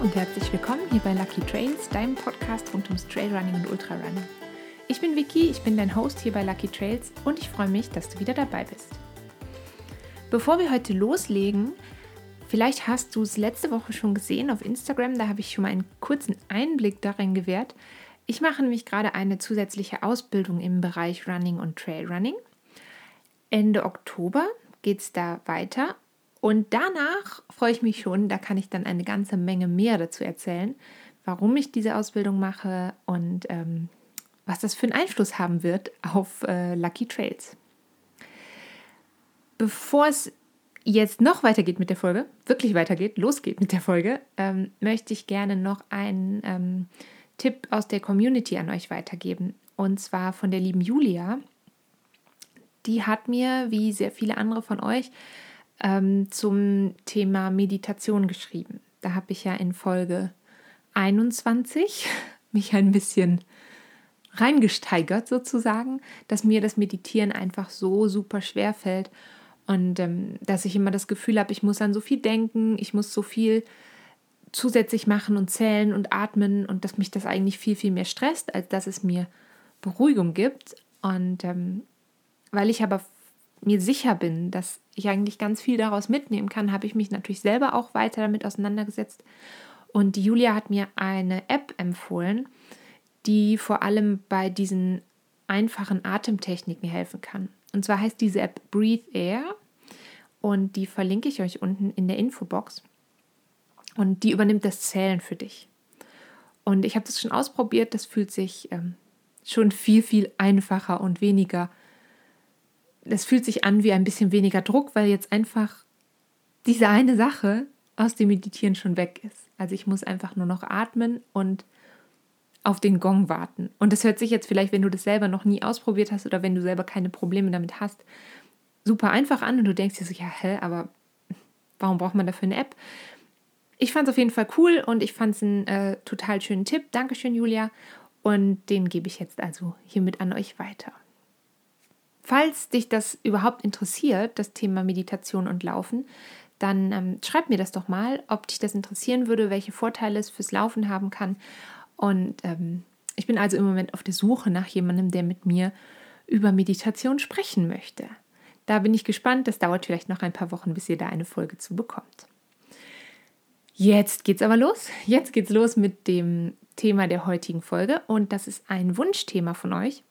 und herzlich willkommen hier bei Lucky Trails, deinem Podcast rund ums Trailrunning und Ultrarunning. Ich bin Vicky, ich bin dein Host hier bei Lucky Trails und ich freue mich, dass du wieder dabei bist. Bevor wir heute loslegen, vielleicht hast du es letzte Woche schon gesehen auf Instagram, da habe ich schon mal einen kurzen Einblick darin gewährt. Ich mache nämlich gerade eine zusätzliche Ausbildung im Bereich Running und Trailrunning. Ende Oktober geht es da weiter und danach freue ich mich schon, da kann ich dann eine ganze Menge mehr dazu erzählen, warum ich diese Ausbildung mache und ähm, was das für einen Einfluss haben wird auf äh, Lucky Trails. Bevor es jetzt noch weitergeht mit der Folge, wirklich weitergeht, losgeht mit der Folge, ähm, möchte ich gerne noch einen ähm, Tipp aus der Community an euch weitergeben. Und zwar von der lieben Julia. Die hat mir, wie sehr viele andere von euch, ähm, zum Thema Meditation geschrieben. Da habe ich ja in Folge 21 mich ein bisschen reingesteigert sozusagen, dass mir das Meditieren einfach so super schwer fällt und ähm, dass ich immer das Gefühl habe, ich muss an so viel denken, ich muss so viel zusätzlich machen und zählen und atmen und dass mich das eigentlich viel, viel mehr stresst, als dass es mir Beruhigung gibt. Und ähm, weil ich aber mir sicher bin, dass ich eigentlich ganz viel daraus mitnehmen kann, habe ich mich natürlich selber auch weiter damit auseinandergesetzt. Und die Julia hat mir eine App empfohlen, die vor allem bei diesen einfachen Atemtechniken helfen kann. Und zwar heißt diese App Breathe Air und die verlinke ich euch unten in der Infobox. Und die übernimmt das Zählen für dich. Und ich habe das schon ausprobiert, das fühlt sich ähm, schon viel, viel einfacher und weniger das fühlt sich an wie ein bisschen weniger Druck, weil jetzt einfach diese eine Sache aus dem Meditieren schon weg ist. Also ich muss einfach nur noch atmen und auf den Gong warten. Und das hört sich jetzt vielleicht, wenn du das selber noch nie ausprobiert hast oder wenn du selber keine Probleme damit hast, super einfach an und du denkst dir so, ja, hä, aber warum braucht man dafür eine App? Ich fand es auf jeden Fall cool und ich fand es einen äh, total schönen Tipp. Dankeschön, Julia. Und den gebe ich jetzt also hiermit an euch weiter. Falls dich das überhaupt interessiert, das Thema Meditation und Laufen, dann ähm, schreib mir das doch mal, ob dich das interessieren würde, welche Vorteile es fürs Laufen haben kann. Und ähm, ich bin also im Moment auf der Suche nach jemandem, der mit mir über Meditation sprechen möchte. Da bin ich gespannt. Das dauert vielleicht noch ein paar Wochen, bis ihr da eine Folge zu bekommt. Jetzt geht's aber los. Jetzt geht's los mit dem Thema der heutigen Folge und das ist ein Wunschthema von euch.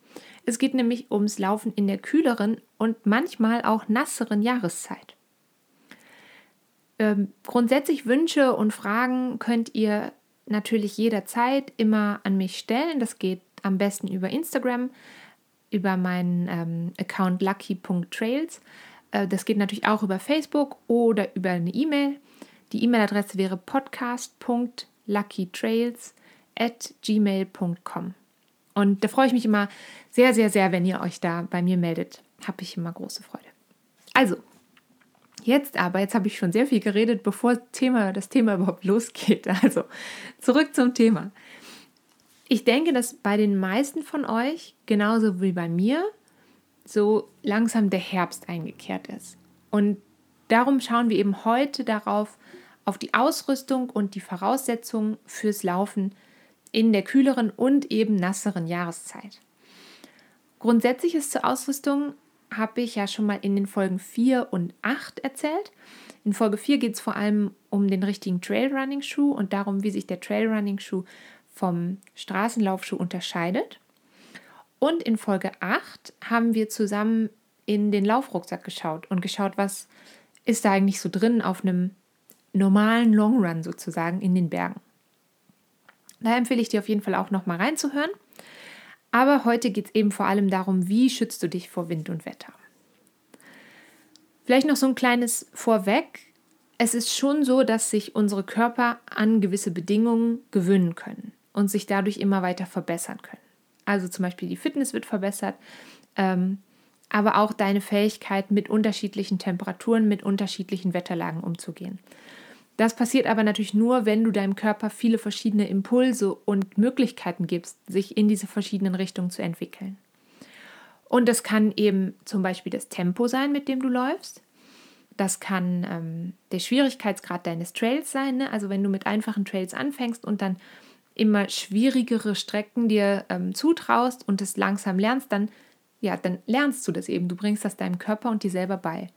Es geht nämlich ums Laufen in der kühleren und manchmal auch nasseren Jahreszeit. Ähm, grundsätzlich Wünsche und Fragen könnt ihr natürlich jederzeit immer an mich stellen. Das geht am besten über Instagram, über meinen ähm, Account lucky.trails. Äh, das geht natürlich auch über Facebook oder über eine E-Mail. Die E-Mail-Adresse wäre podcast.luckytrails at gmail.com. Und da freue ich mich immer sehr, sehr, sehr, wenn ihr euch da bei mir meldet. Habe ich immer große Freude. Also, jetzt aber, jetzt habe ich schon sehr viel geredet, bevor das Thema, das Thema überhaupt losgeht. Also, zurück zum Thema. Ich denke, dass bei den meisten von euch, genauso wie bei mir, so langsam der Herbst eingekehrt ist. Und darum schauen wir eben heute darauf, auf die Ausrüstung und die Voraussetzungen fürs Laufen in der kühleren und eben nasseren Jahreszeit. Grundsätzliches zur Ausrüstung habe ich ja schon mal in den Folgen 4 und 8 erzählt. In Folge 4 geht es vor allem um den richtigen Trailrunning-Schuh und darum, wie sich der Trailrunning-Schuh vom Straßenlaufschuh unterscheidet. Und in Folge 8 haben wir zusammen in den Laufrucksack geschaut und geschaut, was ist da eigentlich so drin auf einem normalen Longrun sozusagen in den Bergen. Da empfehle ich dir auf jeden Fall auch nochmal reinzuhören. Aber heute geht es eben vor allem darum, wie schützt du dich vor Wind und Wetter. Vielleicht noch so ein kleines Vorweg. Es ist schon so, dass sich unsere Körper an gewisse Bedingungen gewöhnen können und sich dadurch immer weiter verbessern können. Also zum Beispiel die Fitness wird verbessert, ähm, aber auch deine Fähigkeit, mit unterschiedlichen Temperaturen, mit unterschiedlichen Wetterlagen umzugehen. Das passiert aber natürlich nur, wenn du deinem Körper viele verschiedene Impulse und Möglichkeiten gibst, sich in diese verschiedenen Richtungen zu entwickeln. Und das kann eben zum Beispiel das Tempo sein, mit dem du läufst. Das kann ähm, der Schwierigkeitsgrad deines Trails sein. Ne? Also wenn du mit einfachen Trails anfängst und dann immer schwierigere Strecken dir ähm, zutraust und es langsam lernst, dann, ja, dann lernst du das eben. Du bringst das deinem Körper und dir selber bei.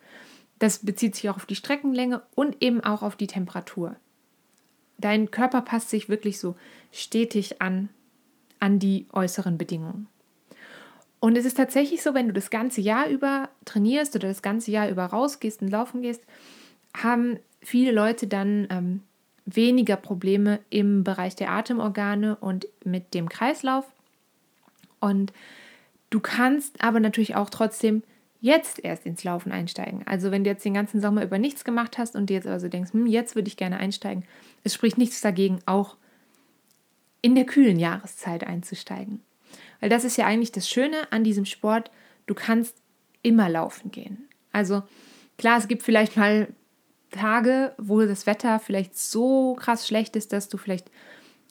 Das bezieht sich auch auf die Streckenlänge und eben auch auf die Temperatur. Dein Körper passt sich wirklich so stetig an, an die äußeren Bedingungen. Und es ist tatsächlich so, wenn du das ganze Jahr über trainierst oder das ganze Jahr über rausgehst und laufen gehst, haben viele Leute dann ähm, weniger Probleme im Bereich der Atemorgane und mit dem Kreislauf. Und du kannst aber natürlich auch trotzdem jetzt erst ins Laufen einsteigen. Also wenn du jetzt den ganzen Sommer über nichts gemacht hast und dir jetzt also denkst, hm, jetzt würde ich gerne einsteigen, es spricht nichts dagegen, auch in der kühlen Jahreszeit einzusteigen. Weil das ist ja eigentlich das Schöne an diesem Sport, du kannst immer laufen gehen. Also klar, es gibt vielleicht mal Tage, wo das Wetter vielleicht so krass schlecht ist, dass du vielleicht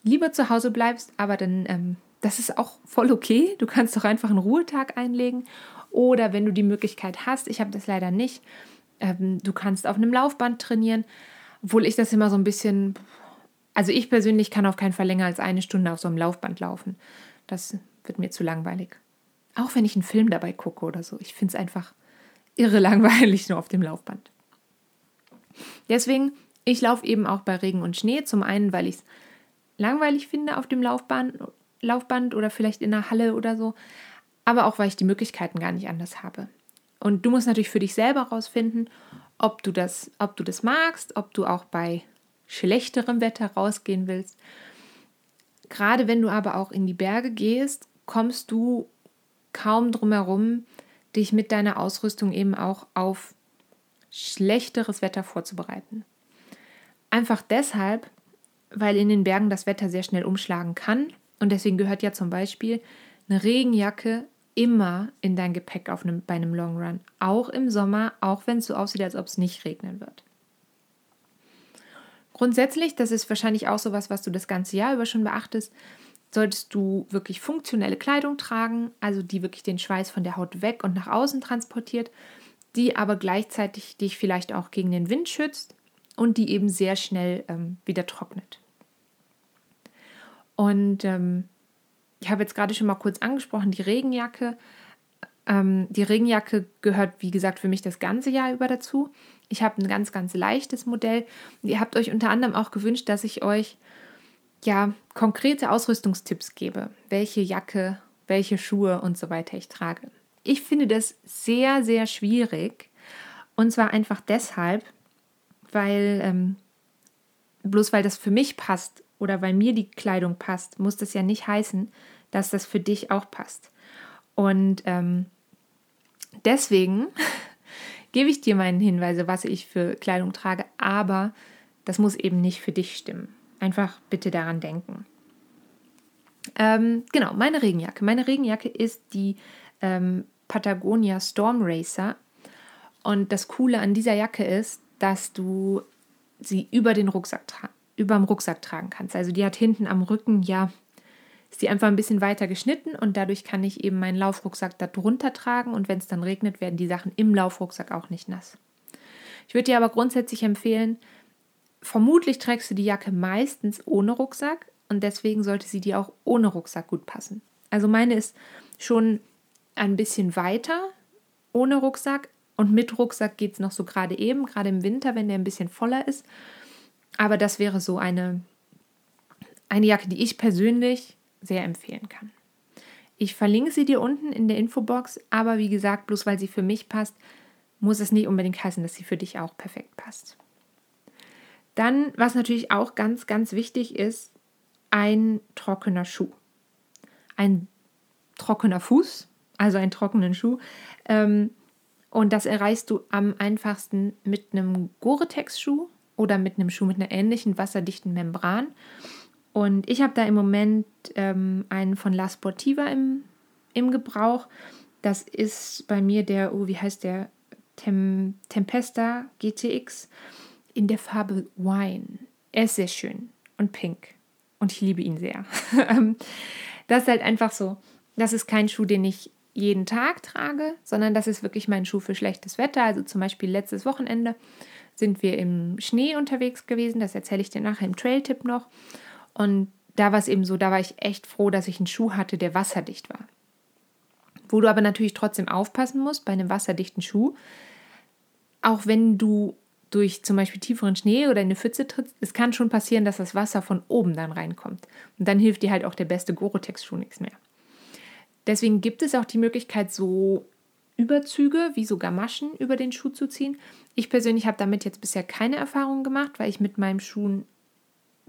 lieber zu Hause bleibst, aber dann, ähm, das ist auch voll okay. Du kannst doch einfach einen Ruhetag einlegen. Oder wenn du die Möglichkeit hast, ich habe das leider nicht, ähm, du kannst auf einem Laufband trainieren, obwohl ich das immer so ein bisschen, also ich persönlich kann auf keinen Fall länger als eine Stunde auf so einem Laufband laufen. Das wird mir zu langweilig. Auch wenn ich einen Film dabei gucke oder so. Ich finde es einfach irre langweilig nur auf dem Laufband. Deswegen, ich laufe eben auch bei Regen und Schnee. Zum einen, weil ich es langweilig finde auf dem Laufband, Laufband oder vielleicht in der Halle oder so. Aber auch, weil ich die Möglichkeiten gar nicht anders habe. Und du musst natürlich für dich selber rausfinden, ob du das, ob du das magst, ob du auch bei schlechterem Wetter rausgehen willst. Gerade wenn du aber auch in die Berge gehst, kommst du kaum drum herum, dich mit deiner Ausrüstung eben auch auf schlechteres Wetter vorzubereiten. Einfach deshalb, weil in den Bergen das Wetter sehr schnell umschlagen kann und deswegen gehört ja zum Beispiel eine Regenjacke immer in dein Gepäck auf einem, bei einem Long Run, auch im Sommer, auch wenn es so aussieht, als ob es nicht regnen wird. Grundsätzlich, das ist wahrscheinlich auch so was, was du das ganze Jahr über schon beachtest, solltest du wirklich funktionelle Kleidung tragen, also die wirklich den Schweiß von der Haut weg und nach außen transportiert, die aber gleichzeitig dich vielleicht auch gegen den Wind schützt und die eben sehr schnell ähm, wieder trocknet. Und ähm, ich habe jetzt gerade schon mal kurz angesprochen, die Regenjacke. Ähm, die Regenjacke gehört, wie gesagt, für mich das ganze Jahr über dazu. Ich habe ein ganz, ganz leichtes Modell. Ihr habt euch unter anderem auch gewünscht, dass ich euch ja konkrete Ausrüstungstipps gebe, welche Jacke, welche Schuhe und so weiter ich trage. Ich finde das sehr, sehr schwierig. Und zwar einfach deshalb, weil ähm, bloß weil das für mich passt oder weil mir die Kleidung passt, muss das ja nicht heißen, dass das für dich auch passt. Und ähm, deswegen gebe ich dir meinen Hinweise, was ich für Kleidung trage, aber das muss eben nicht für dich stimmen. Einfach bitte daran denken. Ähm, genau, meine Regenjacke. Meine Regenjacke ist die ähm, Patagonia Storm Racer. Und das Coole an dieser Jacke ist, dass du sie über den Rucksack über dem Rucksack tragen kannst. Also die hat hinten am Rücken ja ist die einfach ein bisschen weiter geschnitten und dadurch kann ich eben meinen Laufrucksack da drunter tragen und wenn es dann regnet, werden die Sachen im Laufrucksack auch nicht nass. Ich würde dir aber grundsätzlich empfehlen, vermutlich trägst du die Jacke meistens ohne Rucksack und deswegen sollte sie dir auch ohne Rucksack gut passen. Also meine ist schon ein bisschen weiter ohne Rucksack und mit Rucksack geht es noch so gerade eben, gerade im Winter, wenn der ein bisschen voller ist. Aber das wäre so eine, eine Jacke, die ich persönlich sehr empfehlen kann. Ich verlinke sie dir unten in der Infobox, aber wie gesagt, bloß weil sie für mich passt, muss es nicht unbedingt heißen, dass sie für dich auch perfekt passt. Dann, was natürlich auch ganz, ganz wichtig ist, ein trockener Schuh. Ein trockener Fuß also einen trockenen Schuh. Ähm, und das erreichst du am einfachsten mit einem Gore-Tex-Schuh oder mit einem Schuh mit einer ähnlichen wasserdichten Membran. Und ich habe da im Moment ähm, einen von La Sportiva im, im Gebrauch. Das ist bei mir der, oh, wie heißt der? Tem, Tempesta GTX in der Farbe Wine. Er ist sehr schön und pink. Und ich liebe ihn sehr. Ähm, das ist halt einfach so. Das ist kein Schuh, den ich jeden Tag trage, sondern das ist wirklich mein Schuh für schlechtes Wetter. Also zum Beispiel letztes Wochenende sind wir im Schnee unterwegs gewesen. Das erzähle ich dir nachher im Trail-Tipp noch. Und da war es eben so, da war ich echt froh, dass ich einen Schuh hatte, der wasserdicht war. Wo du aber natürlich trotzdem aufpassen musst bei einem wasserdichten Schuh, auch wenn du durch zum Beispiel tieferen Schnee oder in eine Pfütze trittst, es kann schon passieren, dass das Wasser von oben dann reinkommt. Und dann hilft dir halt auch der beste Gore-Tex-Schuh nichts mehr. Deswegen gibt es auch die Möglichkeit, so Überzüge wie so Gamaschen über den Schuh zu ziehen. Ich persönlich habe damit jetzt bisher keine Erfahrung gemacht, weil ich mit meinem Schuh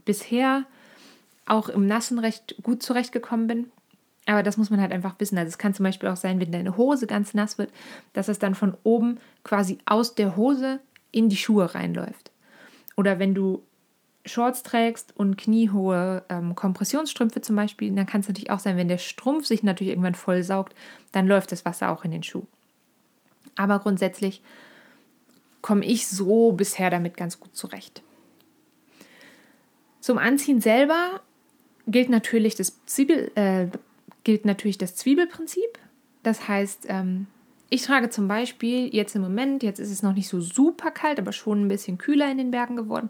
bisher auch im Nassen recht gut zurechtgekommen bin. Aber das muss man halt einfach wissen. Also es kann zum Beispiel auch sein, wenn deine Hose ganz nass wird, dass es dann von oben quasi aus der Hose in die Schuhe reinläuft. Oder wenn du Shorts trägst und kniehohe ähm, Kompressionsstrümpfe zum Beispiel, dann kann es natürlich auch sein, wenn der Strumpf sich natürlich irgendwann voll saugt, dann läuft das Wasser auch in den Schuh. Aber grundsätzlich komme ich so bisher damit ganz gut zurecht. Zum Anziehen selber gilt natürlich das, Zwiebel, äh, gilt natürlich das Zwiebelprinzip. Das heißt, ähm, ich trage zum Beispiel jetzt im Moment, jetzt ist es noch nicht so super kalt, aber schon ein bisschen kühler in den Bergen geworden.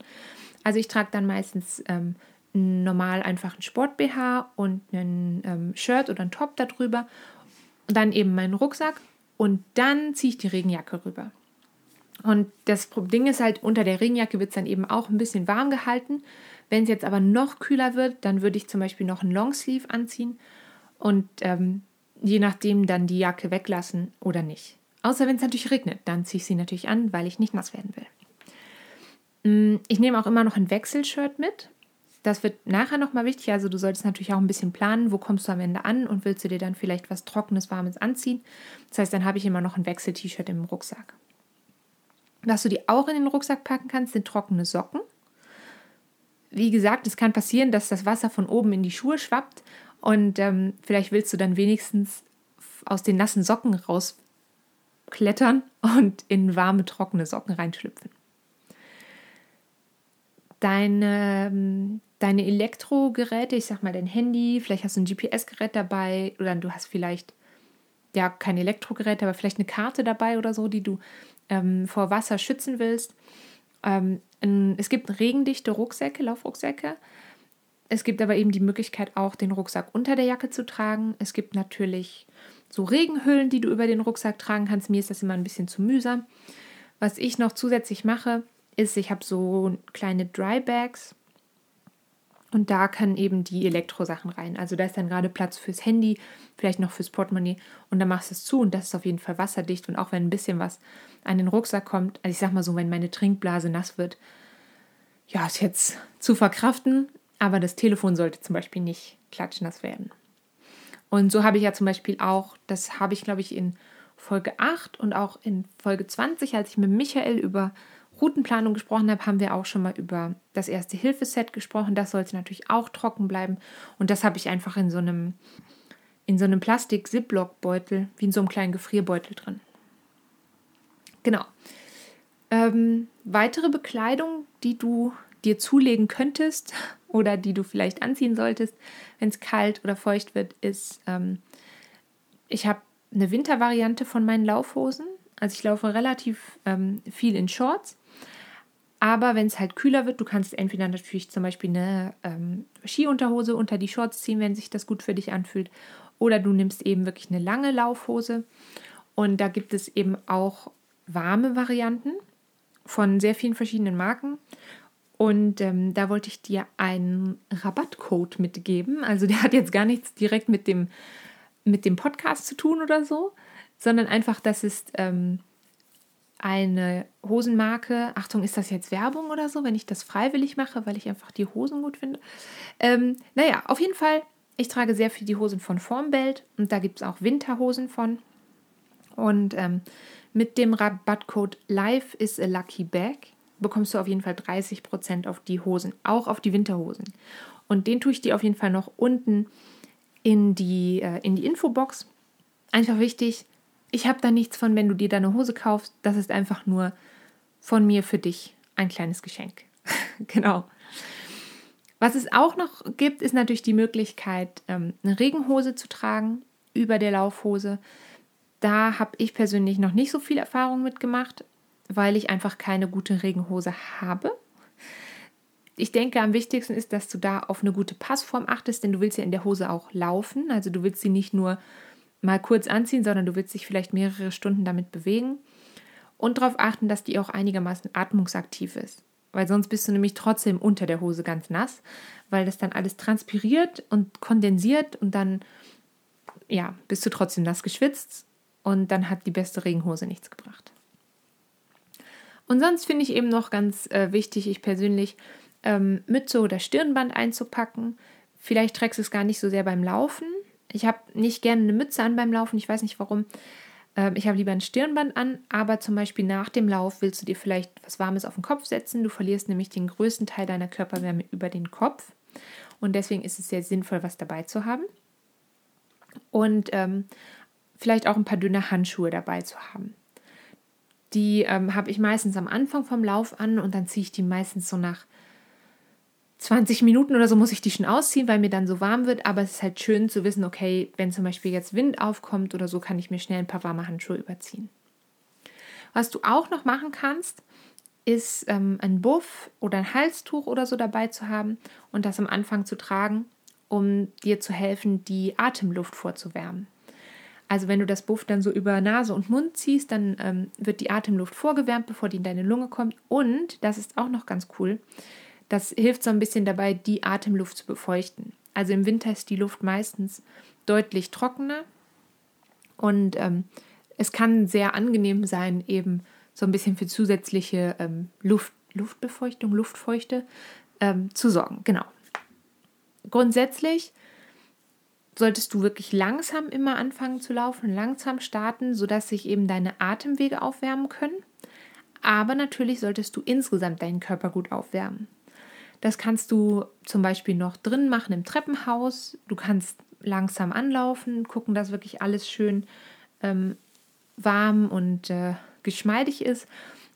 Also ich trage dann meistens ähm, normal einfach ein Sport-BH und ein ähm, Shirt oder ein Top darüber. Und dann eben meinen Rucksack und dann ziehe ich die Regenjacke rüber. Und das Ding ist halt, unter der Regenjacke wird es dann eben auch ein bisschen warm gehalten. Wenn es jetzt aber noch kühler wird, dann würde ich zum Beispiel noch einen Longsleeve anziehen und ähm, je nachdem dann die Jacke weglassen oder nicht. Außer wenn es natürlich regnet, dann ziehe ich sie natürlich an, weil ich nicht nass werden will. Mm, ich nehme auch immer noch ein Wechselshirt mit. Das wird nachher nochmal wichtig. Also du solltest natürlich auch ein bisschen planen, wo kommst du am Ende an und willst du dir dann vielleicht was Trockenes, Warmes anziehen. Das heißt, dann habe ich immer noch ein Wechsel-T-Shirt im Rucksack. Was du dir auch in den Rucksack packen kannst, sind trockene Socken. Wie gesagt, es kann passieren, dass das Wasser von oben in die Schuhe schwappt und ähm, vielleicht willst du dann wenigstens aus den nassen Socken rausklettern und in warme, trockene Socken reinschlüpfen deine, ähm, deine Elektrogeräte, ich sag mal dein Handy, vielleicht hast du ein GPS-Gerät dabei oder du hast vielleicht ja kein Elektrogerät, aber vielleicht eine Karte dabei oder so, die du ähm, vor Wasser schützen willst. Ähm, es gibt regendichte Rucksäcke, Laufrucksäcke. Es gibt aber eben die Möglichkeit auch, den Rucksack unter der Jacke zu tragen. Es gibt natürlich so Regenhüllen, die du über den Rucksack tragen kannst. Mir ist das immer ein bisschen zu mühsam. Was ich noch zusätzlich mache, ist, ich habe so kleine Dry Bags und da kann eben die Elektrosachen rein. Also da ist dann gerade Platz fürs Handy, vielleicht noch fürs Portemonnaie und dann machst du es zu und das ist auf jeden Fall wasserdicht und auch wenn ein bisschen was an den Rucksack kommt, also ich sag mal so, wenn meine Trinkblase nass wird, ja, ist jetzt zu verkraften, aber das Telefon sollte zum Beispiel nicht klatschnass werden. Und so habe ich ja zum Beispiel auch, das habe ich glaube ich in Folge 8 und auch in Folge 20, als ich mit Michael über Routenplanung gesprochen habe, haben wir auch schon mal über das erste Hilfeset gesprochen. Das sollte natürlich auch trocken bleiben. Und das habe ich einfach in so einem, in so einem Plastik-Ziploc-Beutel, wie in so einem kleinen Gefrierbeutel drin. Genau. Ähm, weitere Bekleidung, die du dir zulegen könntest oder die du vielleicht anziehen solltest, wenn es kalt oder feucht wird, ist, ähm, ich habe eine Wintervariante von meinen Laufhosen. Also ich laufe relativ ähm, viel in Shorts aber wenn es halt kühler wird, du kannst entweder natürlich zum Beispiel eine ähm, Skiunterhose unter die Shorts ziehen, wenn sich das gut für dich anfühlt. Oder du nimmst eben wirklich eine lange Laufhose. Und da gibt es eben auch warme Varianten von sehr vielen verschiedenen Marken. Und ähm, da wollte ich dir einen Rabattcode mitgeben. Also der hat jetzt gar nichts direkt mit dem, mit dem Podcast zu tun oder so, sondern einfach, das ist ähm, eine Hosenmarke. Achtung, ist das jetzt Werbung oder so, wenn ich das freiwillig mache, weil ich einfach die Hosen gut finde? Ähm, naja, auf jeden Fall, ich trage sehr viel die Hosen von Formbelt und da gibt es auch Winterhosen von. Und ähm, mit dem Rabattcode Life is a Lucky Bag bekommst du auf jeden Fall 30% auf die Hosen, auch auf die Winterhosen. Und den tue ich dir auf jeden Fall noch unten in die, äh, in die Infobox. Einfach wichtig, ich habe da nichts von, wenn du dir deine Hose kaufst. Das ist einfach nur von mir für dich ein kleines Geschenk. genau. Was es auch noch gibt, ist natürlich die Möglichkeit, ähm, eine Regenhose zu tragen. über der Laufhose. Da habe ich persönlich noch nicht so viel Erfahrung mitgemacht, weil ich einfach keine gute Regenhose habe. Ich denke, am wichtigsten ist, dass du da auf eine gute Passform achtest, denn du willst ja in der Hose auch laufen. Also du willst sie nicht nur mal kurz anziehen, sondern du willst dich vielleicht mehrere Stunden damit bewegen. Und darauf achten, dass die auch einigermaßen atmungsaktiv ist. Weil sonst bist du nämlich trotzdem unter der Hose ganz nass, weil das dann alles transpiriert und kondensiert und dann ja, bist du trotzdem nass geschwitzt und dann hat die beste Regenhose nichts gebracht. Und sonst finde ich eben noch ganz äh, wichtig, ich persönlich, ähm, Mütze oder Stirnband einzupacken. Vielleicht trägst du es gar nicht so sehr beim Laufen. Ich habe nicht gerne eine Mütze an beim Laufen, ich weiß nicht warum. Ähm, ich habe lieber ein Stirnband an, aber zum Beispiel nach dem Lauf willst du dir vielleicht was Warmes auf den Kopf setzen. Du verlierst nämlich den größten Teil deiner Körperwärme über den Kopf. Und deswegen ist es sehr sinnvoll, was dabei zu haben. Und ähm, vielleicht auch ein paar dünne Handschuhe dabei zu haben. Die ähm, habe ich meistens am Anfang vom Lauf an und dann ziehe ich die meistens so nach 20 Minuten oder so muss ich die schon ausziehen, weil mir dann so warm wird. Aber es ist halt schön zu wissen, okay, wenn zum Beispiel jetzt Wind aufkommt oder so, kann ich mir schnell ein paar warme Handschuhe überziehen. Was du auch noch machen kannst, ist ähm, ein Buff oder ein Halstuch oder so dabei zu haben und das am Anfang zu tragen, um dir zu helfen, die Atemluft vorzuwärmen. Also wenn du das Buff dann so über Nase und Mund ziehst, dann ähm, wird die Atemluft vorgewärmt, bevor die in deine Lunge kommt. Und, das ist auch noch ganz cool, das hilft so ein bisschen dabei, die Atemluft zu befeuchten. Also im Winter ist die Luft meistens deutlich trockener und ähm, es kann sehr angenehm sein, eben so ein bisschen für zusätzliche ähm, Luft, Luftbefeuchtung, Luftfeuchte ähm, zu sorgen. Genau. Grundsätzlich solltest du wirklich langsam immer anfangen zu laufen, langsam starten, sodass sich eben deine Atemwege aufwärmen können. Aber natürlich solltest du insgesamt deinen Körper gut aufwärmen. Das kannst du zum Beispiel noch drin machen im Treppenhaus. Du kannst langsam anlaufen, gucken, dass wirklich alles schön ähm, warm und äh, geschmeidig ist.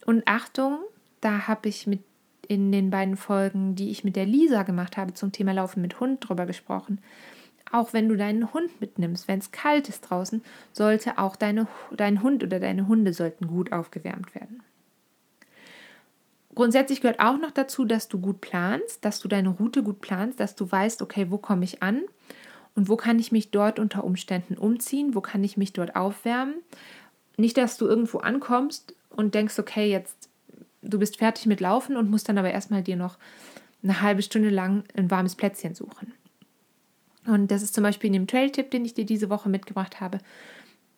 Und Achtung, da habe ich mit in den beiden Folgen, die ich mit der Lisa gemacht habe zum Thema Laufen mit Hund drüber gesprochen auch wenn du deinen Hund mitnimmst, wenn es kalt ist draußen, sollte auch deine, dein Hund oder deine Hunde sollten gut aufgewärmt werden. Grundsätzlich gehört auch noch dazu, dass du gut planst, dass du deine Route gut planst, dass du weißt, okay, wo komme ich an und wo kann ich mich dort unter Umständen umziehen, wo kann ich mich dort aufwärmen. Nicht, dass du irgendwo ankommst und denkst, okay, jetzt du bist fertig mit Laufen und musst dann aber erstmal dir noch eine halbe Stunde lang ein warmes Plätzchen suchen. Und das ist zum Beispiel in dem Trail-Tipp, den ich dir diese Woche mitgebracht habe.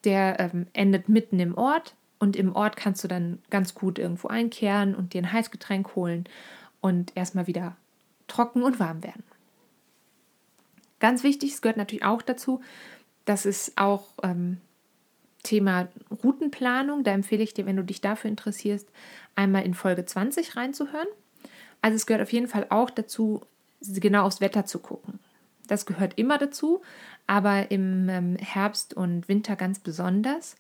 Der ähm, endet mitten im Ort und im Ort kannst du dann ganz gut irgendwo einkehren und dir ein Heißgetränk holen und erstmal wieder trocken und warm werden. Ganz wichtig, es gehört natürlich auch dazu, dass es auch ähm, Thema Routenplanung, da empfehle ich dir, wenn du dich dafür interessierst, einmal in Folge 20 reinzuhören. Also es gehört auf jeden Fall auch dazu, genau aufs Wetter zu gucken. Das gehört immer dazu, aber im ähm, Herbst und Winter ganz besonders.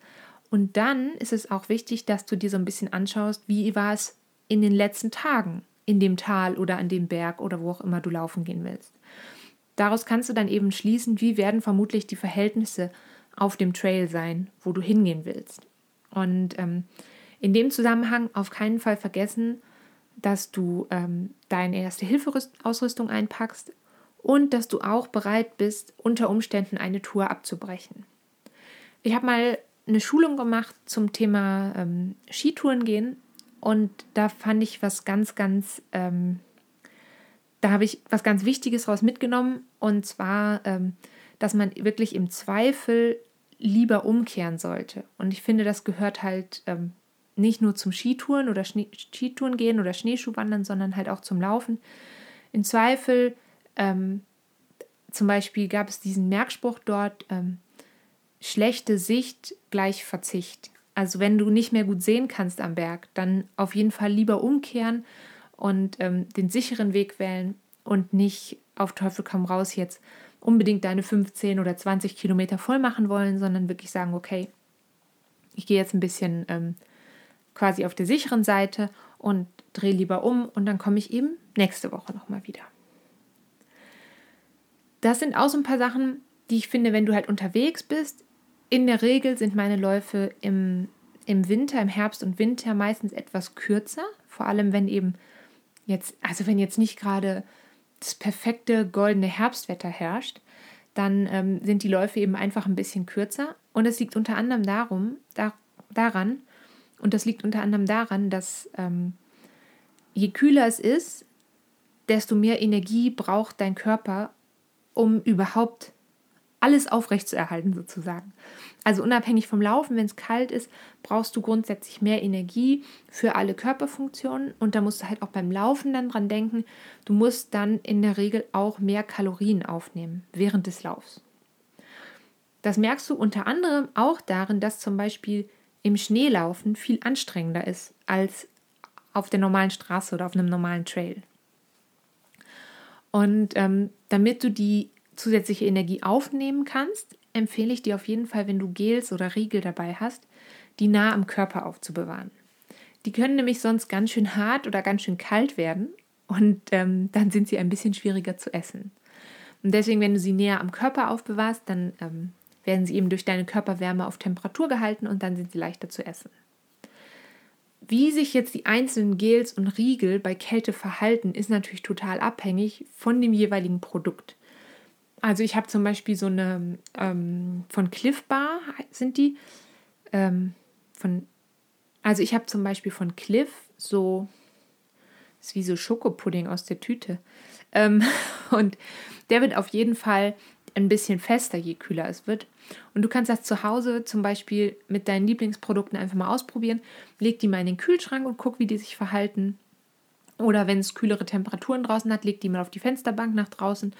Und dann ist es auch wichtig, dass du dir so ein bisschen anschaust, wie war es in den letzten Tagen in dem Tal oder an dem Berg oder wo auch immer du laufen gehen willst. Daraus kannst du dann eben schließen, wie werden vermutlich die Verhältnisse auf dem Trail sein, wo du hingehen willst. Und ähm, in dem Zusammenhang auf keinen Fall vergessen, dass du ähm, deine erste Hilfeausrüstung einpackst, und dass du auch bereit bist, unter Umständen eine Tour abzubrechen. Ich habe mal eine Schulung gemacht zum Thema ähm, Skitouren gehen und da fand ich was ganz, ganz, ähm, da habe ich was ganz Wichtiges raus mitgenommen und zwar, ähm, dass man wirklich im Zweifel lieber umkehren sollte. Und ich finde, das gehört halt ähm, nicht nur zum Skitouren oder Schnee Skitouren gehen oder Schneeschuhwandern, sondern halt auch zum Laufen. Im Zweifel ähm, zum Beispiel gab es diesen Merkspruch dort, ähm, schlechte Sicht gleich Verzicht. Also wenn du nicht mehr gut sehen kannst am Berg, dann auf jeden Fall lieber umkehren und ähm, den sicheren Weg wählen und nicht auf Teufel komm raus jetzt unbedingt deine 15 oder 20 Kilometer voll machen wollen, sondern wirklich sagen, okay, ich gehe jetzt ein bisschen ähm, quasi auf der sicheren Seite und drehe lieber um und dann komme ich eben nächste Woche nochmal wieder das sind auch so ein paar Sachen, die ich finde, wenn du halt unterwegs bist, in der Regel sind meine Läufe im, im Winter, im Herbst und Winter meistens etwas kürzer. Vor allem, wenn eben jetzt, also wenn jetzt nicht gerade das perfekte goldene Herbstwetter herrscht, dann ähm, sind die Läufe eben einfach ein bisschen kürzer. Und es liegt unter anderem darum, da, daran, und das liegt unter anderem daran, dass ähm, je kühler es ist, desto mehr Energie braucht dein Körper, um überhaupt alles aufrechtzuerhalten sozusagen. Also unabhängig vom Laufen, wenn es kalt ist, brauchst du grundsätzlich mehr Energie für alle Körperfunktionen und da musst du halt auch beim Laufen dann dran denken, du musst dann in der Regel auch mehr Kalorien aufnehmen während des Laufs. Das merkst du unter anderem auch darin, dass zum Beispiel im Schneelaufen viel anstrengender ist als auf der normalen Straße oder auf einem normalen Trail. Und ähm, damit du die zusätzliche Energie aufnehmen kannst, empfehle ich dir auf jeden Fall, wenn du Gels oder Riegel dabei hast, die nah am Körper aufzubewahren. Die können nämlich sonst ganz schön hart oder ganz schön kalt werden und ähm, dann sind sie ein bisschen schwieriger zu essen. Und deswegen, wenn du sie näher am Körper aufbewahrst, dann ähm, werden sie eben durch deine Körperwärme auf Temperatur gehalten und dann sind sie leichter zu essen. Wie sich jetzt die einzelnen Gels und Riegel bei Kälte verhalten, ist natürlich total abhängig von dem jeweiligen Produkt. Also ich habe zum Beispiel so eine ähm, von Cliff Bar sind die. Ähm, von, also ich habe zum Beispiel von Cliff so, ist wie so Schokopudding aus der Tüte. Ähm, und der wird auf jeden Fall ein bisschen fester, je kühler es wird. Und du kannst das zu Hause zum Beispiel mit deinen Lieblingsprodukten einfach mal ausprobieren. Leg die mal in den Kühlschrank und guck, wie die sich verhalten. Oder wenn es kühlere Temperaturen draußen hat, leg die mal auf die Fensterbank nach draußen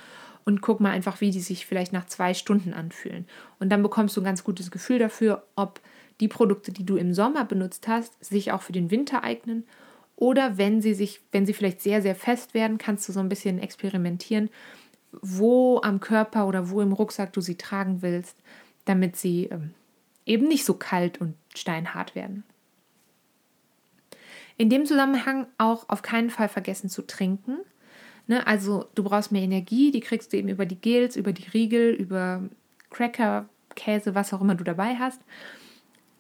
und guck mal einfach, wie die sich vielleicht nach zwei Stunden anfühlen. Und dann bekommst du ein ganz gutes Gefühl dafür, ob die Produkte, die du im Sommer benutzt hast, sich auch für den Winter eignen. Oder wenn sie sich, wenn sie vielleicht sehr, sehr fest werden, kannst du so ein bisschen experimentieren, wo am Körper oder wo im Rucksack du sie tragen willst, damit sie ähm, eben nicht so kalt und steinhart werden. In dem Zusammenhang auch auf keinen Fall vergessen zu trinken. Ne? Also du brauchst mehr Energie, die kriegst du eben über die Gels, über die Riegel, über Cracker, Käse, was auch immer du dabei hast.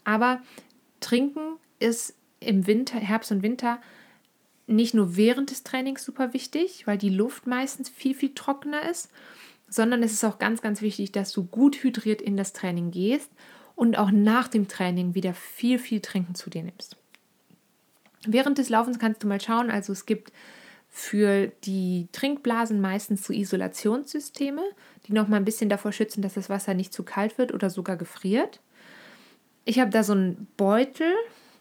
Aber trinken ist im Winter, Herbst und Winter nicht nur während des Trainings super wichtig, weil die Luft meistens viel, viel trockener ist, sondern es ist auch ganz, ganz wichtig, dass du gut hydriert in das Training gehst und auch nach dem Training wieder viel, viel Trinken zu dir nimmst. Während des Laufens kannst du mal schauen, also es gibt für die Trinkblasen meistens so Isolationssysteme, die noch mal ein bisschen davor schützen, dass das Wasser nicht zu kalt wird oder sogar gefriert. Ich habe da so einen Beutel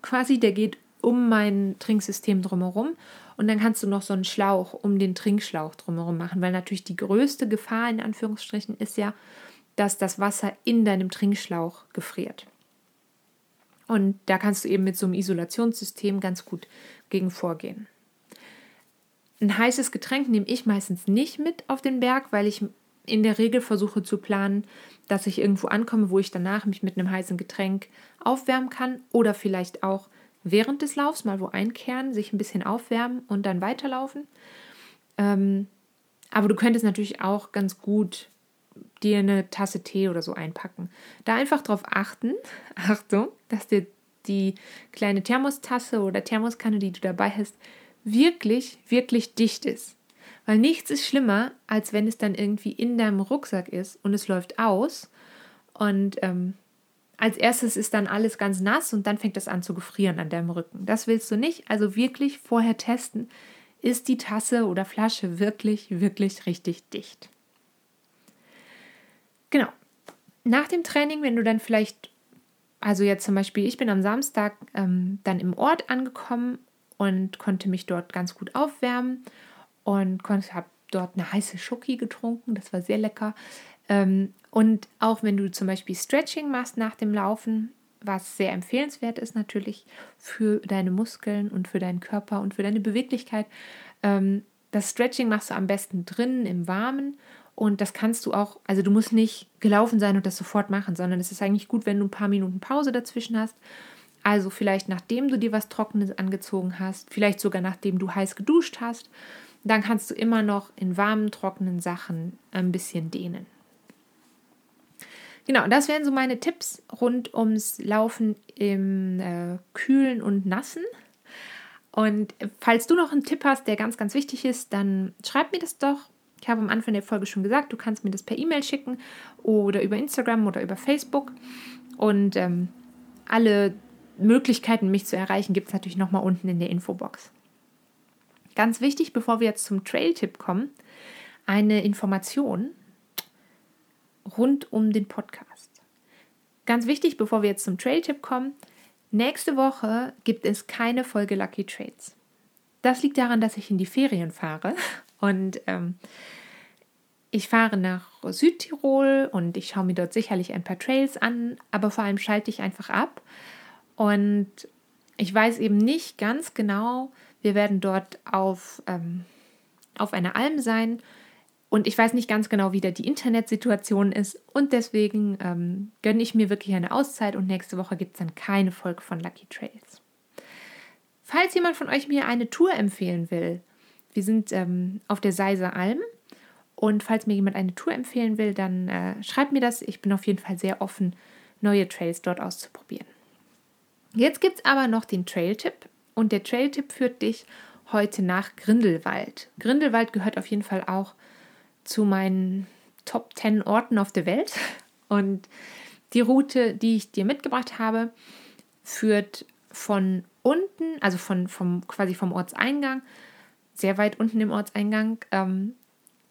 quasi, der geht um mein Trinksystem drumherum und dann kannst du noch so einen Schlauch um den Trinkschlauch drumherum machen, weil natürlich die größte Gefahr in Anführungsstrichen ist ja, dass das Wasser in deinem Trinkschlauch gefriert. Und da kannst du eben mit so einem Isolationssystem ganz gut gegen vorgehen. Ein heißes Getränk nehme ich meistens nicht mit auf den Berg, weil ich in der Regel versuche zu planen, dass ich irgendwo ankomme, wo ich danach mich mit einem heißen Getränk aufwärmen kann oder vielleicht auch während des Laufs mal wo einkehren, sich ein bisschen aufwärmen und dann weiterlaufen. Ähm, aber du könntest natürlich auch ganz gut dir eine Tasse Tee oder so einpacken. Da einfach darauf achten, Achtung, dass dir die kleine Thermostasse oder Thermoskanne, die du dabei hast, wirklich, wirklich dicht ist. Weil nichts ist schlimmer, als wenn es dann irgendwie in deinem Rucksack ist und es läuft aus. Und ähm, als erstes ist dann alles ganz nass und dann fängt es an zu gefrieren an deinem Rücken. Das willst du nicht. Also wirklich vorher testen, ist die Tasse oder Flasche wirklich, wirklich richtig dicht. Genau. Nach dem Training, wenn du dann vielleicht, also jetzt zum Beispiel, ich bin am Samstag ähm, dann im Ort angekommen und konnte mich dort ganz gut aufwärmen und habe dort eine heiße Schoki getrunken. Das war sehr lecker. Ähm, und auch wenn du zum Beispiel Stretching machst nach dem Laufen, was sehr empfehlenswert ist natürlich für deine Muskeln und für deinen Körper und für deine Beweglichkeit. Ähm, das Stretching machst du am besten drinnen im Warmen und das kannst du auch, also du musst nicht gelaufen sein und das sofort machen, sondern es ist eigentlich gut, wenn du ein paar Minuten Pause dazwischen hast also vielleicht nachdem du dir was Trockenes angezogen hast, vielleicht sogar nachdem du heiß geduscht hast, dann kannst du immer noch in warmen, trockenen Sachen ein bisschen dehnen. Genau, das wären so meine Tipps rund ums Laufen im äh, Kühlen und Nassen. Und falls du noch einen Tipp hast, der ganz, ganz wichtig ist, dann schreib mir das doch. Ich habe am Anfang der Folge schon gesagt, du kannst mir das per E-Mail schicken oder über Instagram oder über Facebook. Und ähm, alle Möglichkeiten, mich zu erreichen, gibt es natürlich nochmal unten in der Infobox. Ganz wichtig, bevor wir jetzt zum Trail-Tipp kommen, eine Information rund um den Podcast. Ganz wichtig, bevor wir jetzt zum Trail-Tipp kommen, nächste Woche gibt es keine Folge Lucky Trades. Das liegt daran, dass ich in die Ferien fahre und ähm, ich fahre nach Südtirol und ich schaue mir dort sicherlich ein paar Trails an, aber vor allem schalte ich einfach ab und ich weiß eben nicht ganz genau, wir werden dort auf, ähm, auf einer Alm sein und ich weiß nicht ganz genau, wie da die Internetsituation ist. Und deswegen ähm, gönne ich mir wirklich eine Auszeit und nächste Woche gibt es dann keine Folge von Lucky Trails. Falls jemand von euch mir eine Tour empfehlen will, wir sind ähm, auf der Seiser Alm. Und falls mir jemand eine Tour empfehlen will, dann äh, schreibt mir das. Ich bin auf jeden Fall sehr offen, neue Trails dort auszuprobieren. Jetzt gibt es aber noch den Trail-Tipp. Und der Trail-Tipp führt dich heute nach Grindelwald. Grindelwald gehört auf jeden Fall auch zu meinen Top 10 Orten auf der Welt. Und die Route, die ich dir mitgebracht habe, führt von unten, also von, vom, quasi vom Ortseingang, sehr weit unten im Ortseingang, ähm,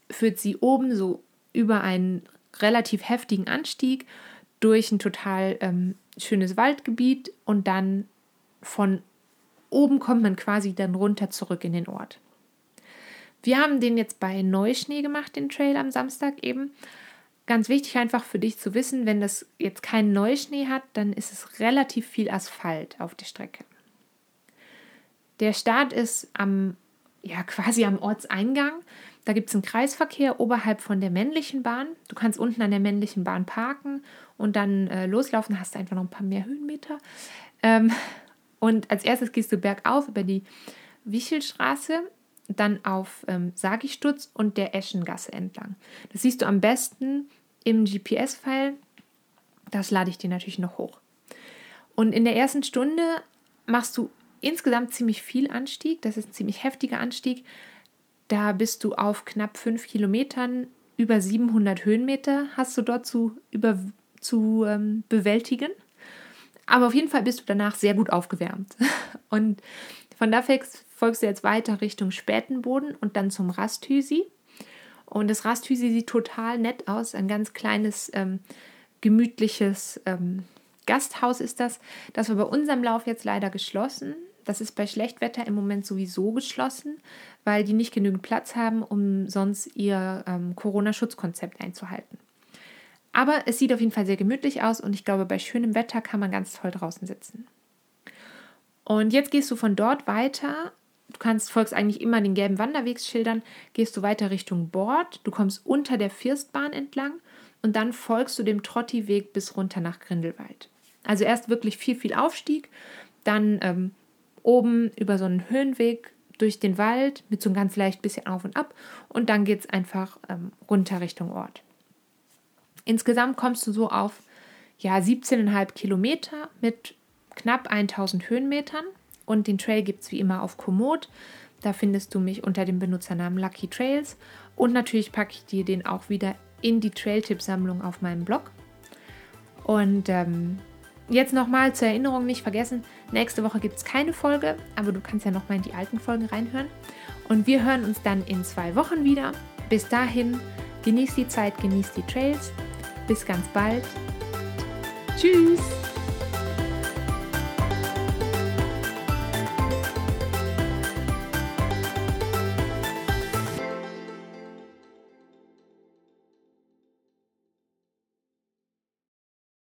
führt sie oben so über einen relativ heftigen Anstieg durch ein total ähm, schönes Waldgebiet und dann von oben kommt man quasi dann runter zurück in den Ort. Wir haben den jetzt bei Neuschnee gemacht, den Trail am Samstag eben. Ganz wichtig einfach für dich zu wissen, wenn das jetzt keinen Neuschnee hat, dann ist es relativ viel Asphalt auf der Strecke. Der Start ist am, ja, quasi am Ortseingang. Da gibt es einen Kreisverkehr oberhalb von der männlichen Bahn. Du kannst unten an der männlichen Bahn parken und dann äh, loslaufen, hast du einfach noch ein paar mehr Höhenmeter. Ähm, und als erstes gehst du bergauf über die Wichelstraße dann auf ähm, Sagistutz und der Eschengasse entlang. Das siehst du am besten im GPS-File. Das lade ich dir natürlich noch hoch. Und in der ersten Stunde machst du insgesamt ziemlich viel Anstieg. Das ist ein ziemlich heftiger Anstieg. Da bist du auf knapp fünf Kilometern, über 700 Höhenmeter hast du dort zu, über, zu ähm, bewältigen. Aber auf jeden Fall bist du danach sehr gut aufgewärmt. Und von da folgst du jetzt weiter Richtung Spätenboden und dann zum Rasthüsi. Und das Rasthüsi sieht total nett aus. Ein ganz kleines, ähm, gemütliches ähm, Gasthaus ist das. Das war bei unserem Lauf jetzt leider geschlossen. Das ist bei Schlechtwetter im Moment sowieso geschlossen, weil die nicht genügend Platz haben, um sonst ihr ähm, Corona-Schutzkonzept einzuhalten. Aber es sieht auf jeden Fall sehr gemütlich aus und ich glaube, bei schönem Wetter kann man ganz toll draußen sitzen. Und jetzt gehst du von dort weiter. Du kannst, folgst eigentlich immer den gelben Wanderwegsschildern, gehst du weiter Richtung Bord. Du kommst unter der Firstbahn entlang und dann folgst du dem Trottiweg bis runter nach Grindelwald. Also erst wirklich viel, viel Aufstieg, dann ähm, oben über so einen Höhenweg durch den Wald mit so einem ganz leicht bisschen auf und ab und dann geht es einfach ähm, runter Richtung Ort. Insgesamt kommst du so auf ja, 17,5 Kilometer mit knapp 1000 Höhenmetern und den Trail gibt es wie immer auf Komoot. Da findest du mich unter dem Benutzernamen Lucky Trails und natürlich packe ich dir den auch wieder in die Trail-Tipp-Sammlung auf meinem Blog. Und ähm, jetzt nochmal zur Erinnerung nicht vergessen, nächste Woche gibt es keine Folge, aber du kannst ja nochmal in die alten Folgen reinhören. Und wir hören uns dann in zwei Wochen wieder. Bis dahin, genieß die Zeit, genieß die Trails. Bis ganz bald. Tschüss!